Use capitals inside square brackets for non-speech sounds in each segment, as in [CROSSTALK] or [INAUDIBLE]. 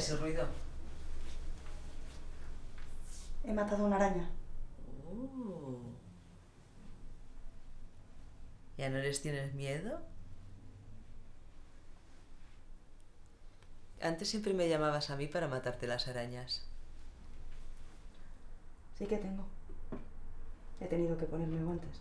ese ruido? He matado una araña. Oh. ¿Ya no les tienes miedo? Antes siempre me llamabas a mí para matarte las arañas. Sí que tengo. He tenido que ponerme guantes.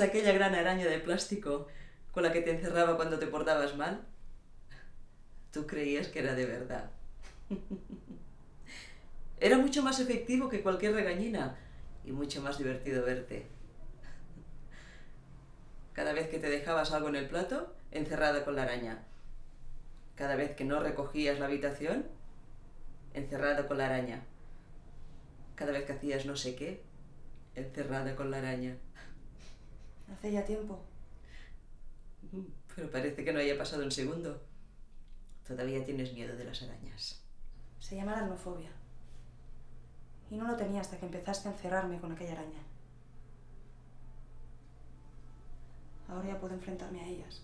De aquella gran araña de plástico con la que te encerraba cuando te portabas mal? Tú creías que era de verdad. [LAUGHS] Era mucho más efectivo que cualquier regañina y mucho más divertido verte. Cada vez que te dejabas algo en el plato, encerrada con la araña. Cada vez que no recogías la habitación, encerrada con la araña. Cada vez que hacías no sé qué, encerrada con la araña. Hace ya tiempo. Pero parece que no haya pasado un segundo. Todavía tienes miedo de las arañas. Se llama aracnofobia. Y no lo tenía hasta que empezaste a encerrarme con aquella araña. Ahora ya puedo enfrentarme a ellas.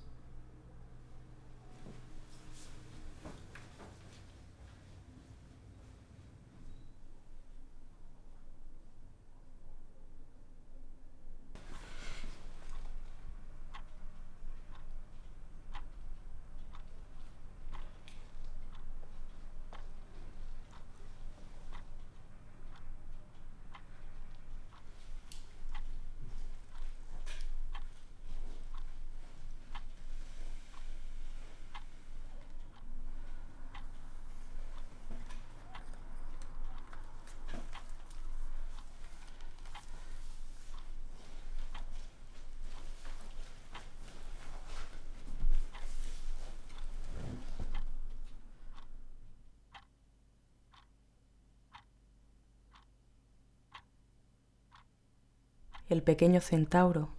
El pequeño centauro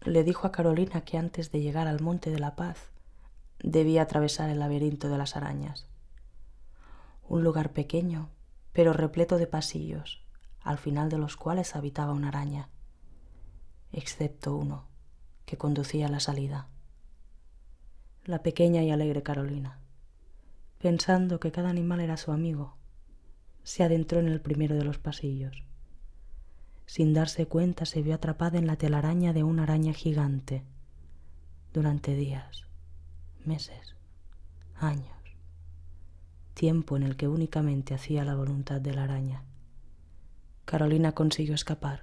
le dijo a Carolina que antes de llegar al Monte de la Paz debía atravesar el laberinto de las arañas. Un lugar pequeño, pero repleto de pasillos, al final de los cuales habitaba una araña, excepto uno que conducía a la salida. La pequeña y alegre Carolina, pensando que cada animal era su amigo, se adentró en el primero de los pasillos. Sin darse cuenta se vio atrapada en la telaraña de una araña gigante durante días, meses, años, tiempo en el que únicamente hacía la voluntad de la araña. Carolina consiguió escapar,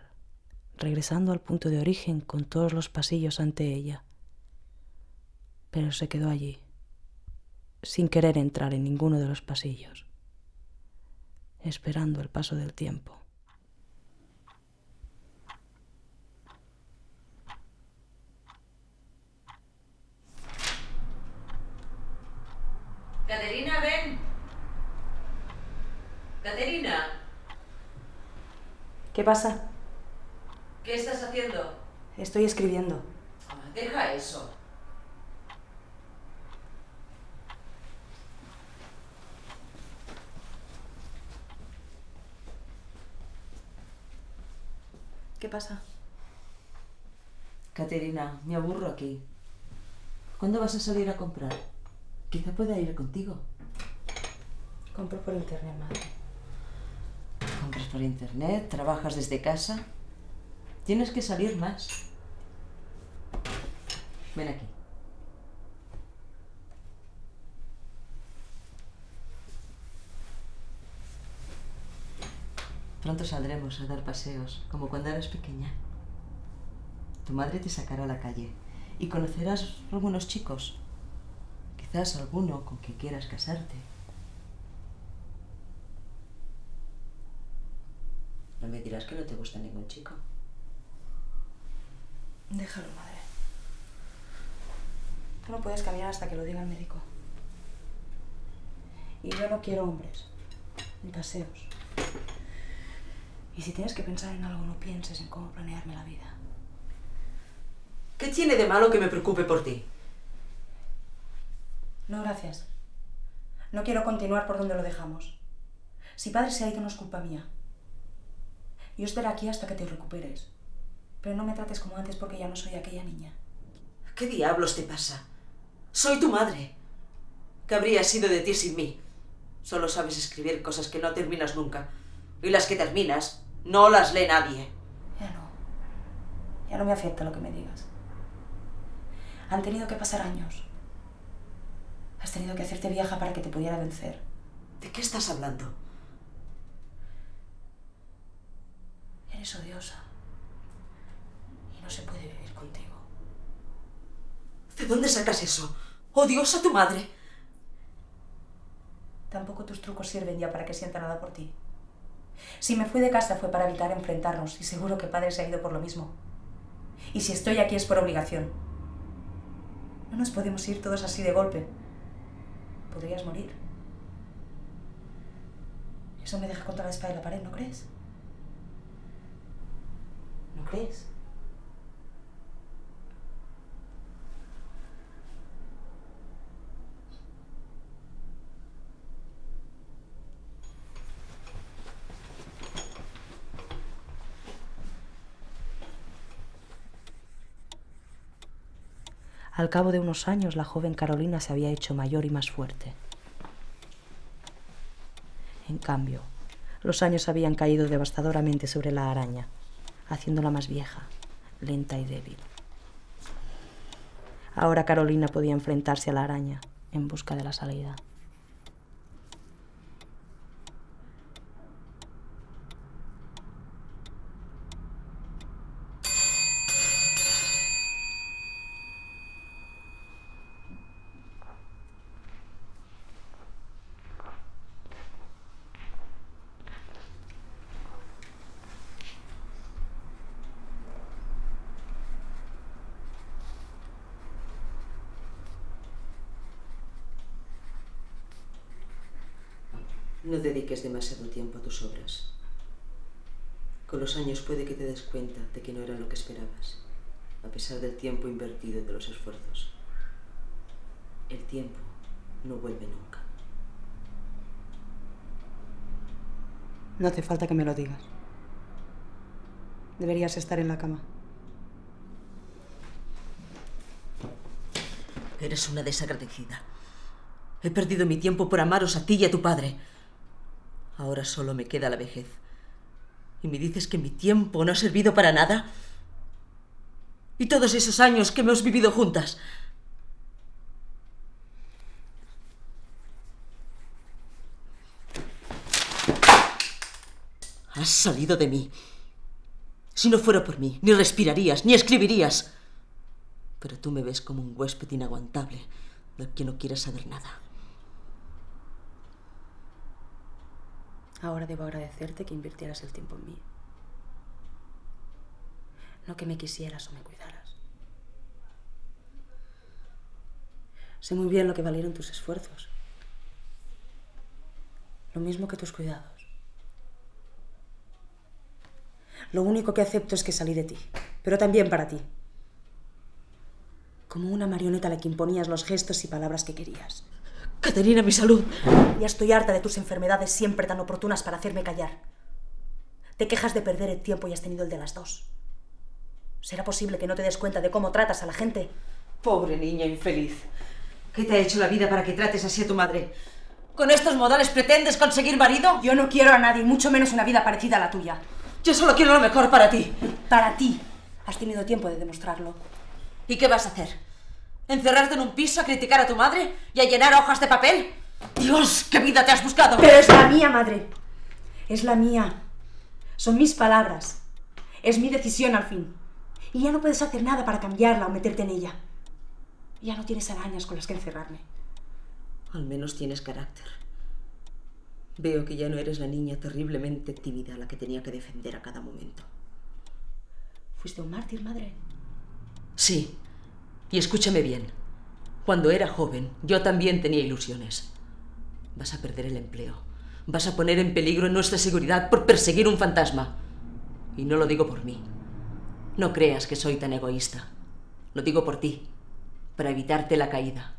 regresando al punto de origen con todos los pasillos ante ella, pero se quedó allí, sin querer entrar en ninguno de los pasillos, esperando el paso del tiempo. Caterina, ven. Caterina, ¿Qué pasa? ¿qué estás haciendo? Estoy escribiendo. Ah, deja eso. ¿Qué pasa? Caterina, me aburro aquí. ¿Cuándo vas a salir a comprar? Quizá pueda ir contigo. Compro por internet, madre. Por internet, trabajas desde casa. Tienes que salir más. Ven aquí. Pronto saldremos a dar paseos, como cuando eras pequeña. Tu madre te sacará a la calle y conocerás algunos chicos. Quizás alguno con que quieras casarte. No me dirás que no te gusta ningún chico. Déjalo, madre. Tú no puedes caminar hasta que lo diga el médico. Y yo no quiero hombres, ni paseos. Y si tienes que pensar en algo, no pienses en cómo planearme la vida. ¿Qué tiene de malo que me preocupe por ti? No, gracias. No quiero continuar por donde lo dejamos. Si padre se ha ido, no es culpa mía. Yo estaré aquí hasta que te recuperes. Pero no me trates como antes porque ya no soy aquella niña. ¿Qué diablos te pasa? Soy tu madre. ¿Qué habría sido de ti sin mí? Solo sabes escribir cosas que no terminas nunca. Y las que terminas, no las lee nadie. Ya no. Ya no me afecta lo que me digas. Han tenido que pasar años. Has tenido que hacerte vieja para que te pudiera vencer. ¿De qué estás hablando? Eres odiosa. Y no se puede vivir contigo. ¿De dónde sacas eso? ¡Odiosa tu madre! Tampoco tus trucos sirven ya para que sienta nada por ti. Si me fui de casa fue para evitar enfrentarnos y seguro que padre se ha ido por lo mismo. Y si estoy aquí es por obligación. No nos podemos ir todos así de golpe. Podrías morir. Eso me deja contra la espada y la pared, ¿no crees? ¿No crees? Al cabo de unos años, la joven Carolina se había hecho mayor y más fuerte. En cambio, los años habían caído devastadoramente sobre la araña, haciéndola más vieja, lenta y débil. Ahora Carolina podía enfrentarse a la araña en busca de la salida. No dediques demasiado tiempo a tus obras. Con los años puede que te des cuenta de que no era lo que esperabas, a pesar del tiempo invertido y de los esfuerzos. El tiempo no vuelve nunca. No hace falta que me lo digas. Deberías estar en la cama. Eres una desagradecida. He perdido mi tiempo por amaros a ti y a tu padre. Ahora solo me queda la vejez. ¿Y me dices que mi tiempo no ha servido para nada? ¿Y todos esos años que hemos vivido juntas? Has salido de mí. Si no fuera por mí, ni respirarías, ni escribirías. Pero tú me ves como un huésped inaguantable del que no quieres saber nada. Ahora debo agradecerte que invirtieras el tiempo en mí. No que me quisieras o me cuidaras. Sé muy bien lo que valieron tus esfuerzos. Lo mismo que tus cuidados. Lo único que acepto es que salí de ti, pero también para ti. Como una marioneta a la que imponías los gestos y palabras que querías. Caterina, mi salud. Ya estoy harta de tus enfermedades siempre tan oportunas para hacerme callar. Te quejas de perder el tiempo y has tenido el de las dos. ¿Será posible que no te des cuenta de cómo tratas a la gente? Pobre niña infeliz. ¿Qué te ha hecho la vida para que trates así a tu madre? ¿Con estos modales pretendes conseguir marido? Yo no quiero a nadie, mucho menos una vida parecida a la tuya. Yo solo quiero lo mejor para ti. Para ti. Has tenido tiempo de demostrarlo. ¿Y qué vas a hacer? ¿Encerrarte en un piso a criticar a tu madre y a llenar hojas de papel? Dios, qué vida te has buscado. Pero es la mía, madre. Es la mía. Son mis palabras. Es mi decisión al fin. Y ya no puedes hacer nada para cambiarla o meterte en ella. Ya no tienes arañas con las que encerrarme. Al menos tienes carácter. Veo que ya no eres la niña terriblemente tímida a la que tenía que defender a cada momento. ¿Fuiste un mártir, madre? Sí. Y escúchame bien. Cuando era joven, yo también tenía ilusiones. Vas a perder el empleo. Vas a poner en peligro nuestra seguridad por perseguir un fantasma. Y no lo digo por mí. No creas que soy tan egoísta. Lo digo por ti, para evitarte la caída.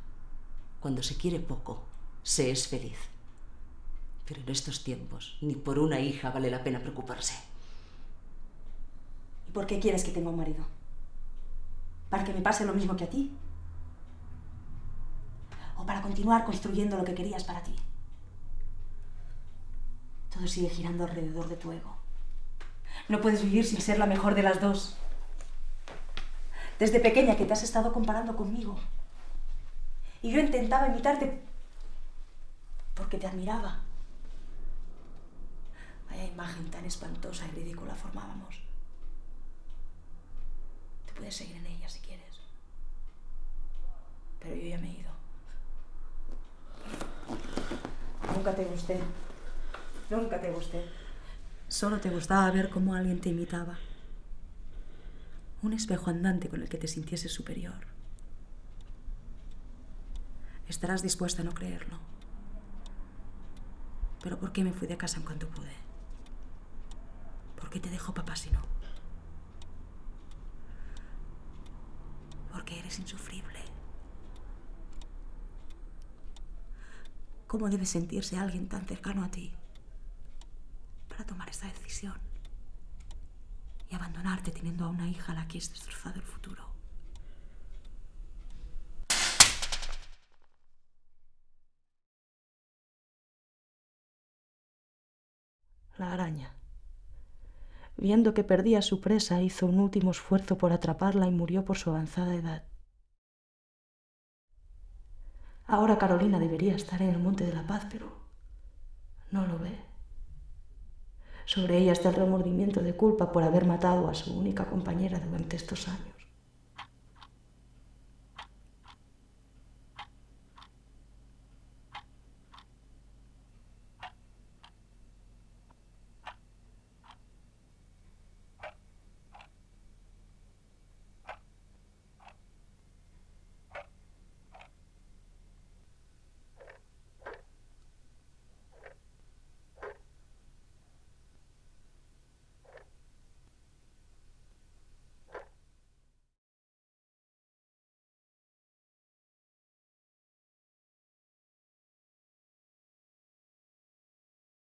Cuando se quiere poco, se es feliz. Pero en estos tiempos, ni por una hija vale la pena preocuparse. ¿Y por qué quieres que tenga un marido? ¿Para que me pase lo mismo que a ti? ¿O para continuar construyendo lo que querías para ti? Todo sigue girando alrededor de tu ego. No puedes vivir sin ser la mejor de las dos. Desde pequeña que te has estado comparando conmigo. Y yo intentaba imitarte porque te admiraba. Vaya imagen tan espantosa y ridícula formábamos. Puedes seguir en ella si quieres. Pero yo ya me he ido. Nunca te gusté. Nunca te gusté. Solo te gustaba ver cómo alguien te imitaba. Un espejo andante con el que te sintieses superior. Estarás dispuesta a no creerlo. Pero ¿por qué me fui de casa en cuanto pude? ¿Por qué te dejó papá si no? Eres insufrible. ¿Cómo debe sentirse alguien tan cercano a ti para tomar esta decisión? Y abandonarte teniendo a una hija a la que has destrozado el futuro. La araña. Viendo que perdía su presa, hizo un último esfuerzo por atraparla y murió por su avanzada edad. Ahora Carolina debería estar en el Monte de la Paz, pero no lo ve. Sobre ella está el remordimiento de culpa por haber matado a su única compañera durante estos años.